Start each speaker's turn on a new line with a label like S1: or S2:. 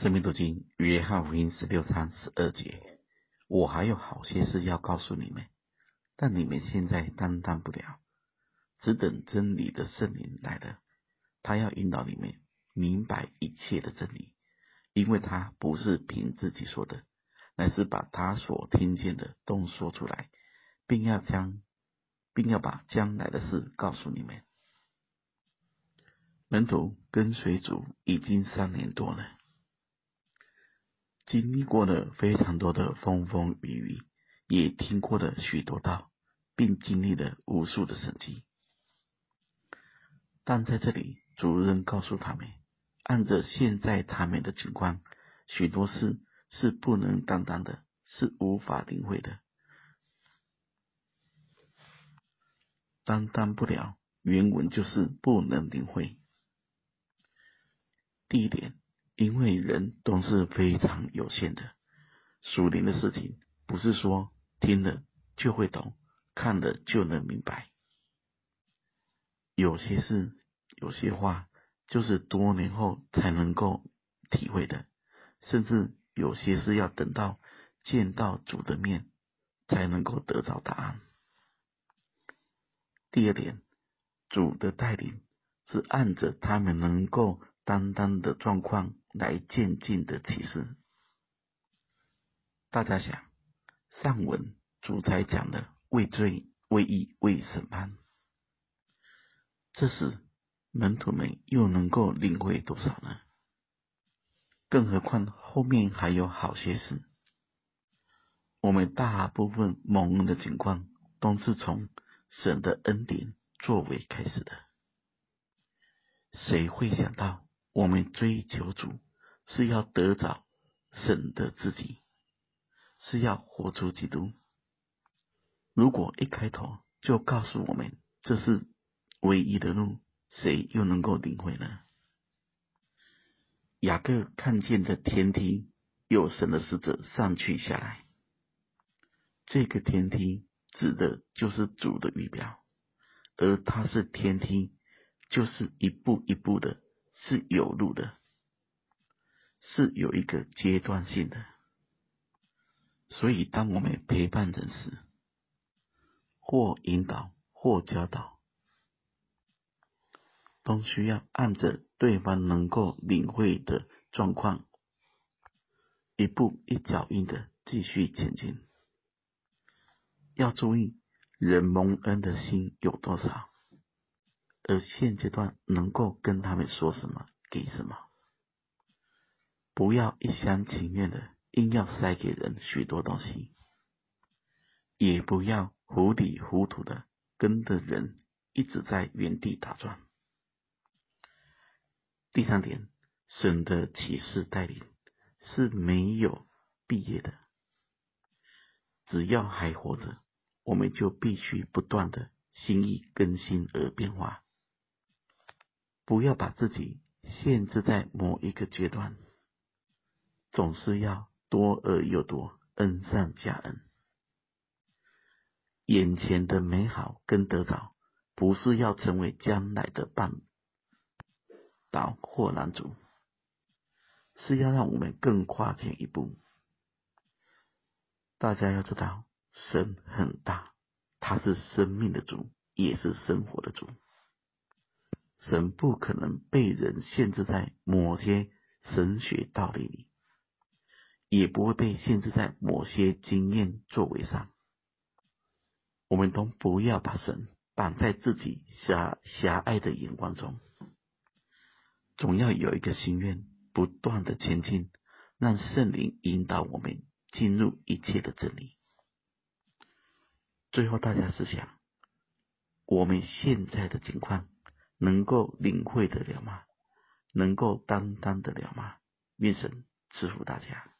S1: 生命读经约翰福音十六章十二节，我还有好些事要告诉你们，但你们现在担当不了，只等真理的圣灵来了，他要引导你们明白一切的真理，因为他不是凭自己说的，乃是把他所听见的都说出来，并要将，并要把将来的事告诉你们。门徒跟随主已经三年多了。经历过了非常多的风风雨雨，也听过了许多道，并经历了无数的神迹。但在这里，主任告诉他们，按着现在他们的情况，许多事是不能担当的，是无法领会的。担当不了，原文就是不能领会。第一点。因为人都是非常有限的，属灵的事情不是说听了就会懂，看了就能明白。有些事、有些话，就是多年后才能够体会的，甚至有些事要等到见到主的面，才能够得到答案。第二点，主的带领是按着他们能够担当的状况。来渐进的启示，大家想，上文主才讲的未罪、未义、为审判，这时门徒们又能够领会多少呢？更何况后面还有好些事。我们大部分蒙恩的情况，都是从神的恩典作为开始的。谁会想到我们追求主？是要得着神的自己，是要活出基督。如果一开头就告诉我们这是唯一的路，谁又能够领会呢？雅各看见的天梯，有神的使者上去下来。这个天梯指的就是主的预表，而它是天梯，就是一步一步的，是有路的。是有一个阶段性的，所以当我们陪伴人时，或引导，或教导，都需要按着对方能够领会的状况，一步一脚印的继续前进。要注意，人蒙恩的心有多少，而现阶段能够跟他们说什么，给什么。不要一厢情愿的硬要塞给人许多东西，也不要糊里糊涂的跟着人一直在原地打转。第三点，神的启示带领是没有毕业的，只要还活着，我们就必须不断的心意更新而变化，不要把自己限制在某一个阶段。总是要多而又多，恩上加恩。眼前的美好跟得着，不是要成为将来的绊倒或拦阻，是要让我们更跨前一步。大家要知道，神很大，他是生命的主，也是生活的主。神不可能被人限制在某些神学道理里。也不会被限制在某些经验作为上。我们都不要把神绑在自己狭狭隘的眼光中，总要有一个心愿，不断的前进，让圣灵引导我们进入一切的真理。最后，大家思想：我们现在的情况，能够领会得了吗？能够担当得了吗？愿神赐福大家。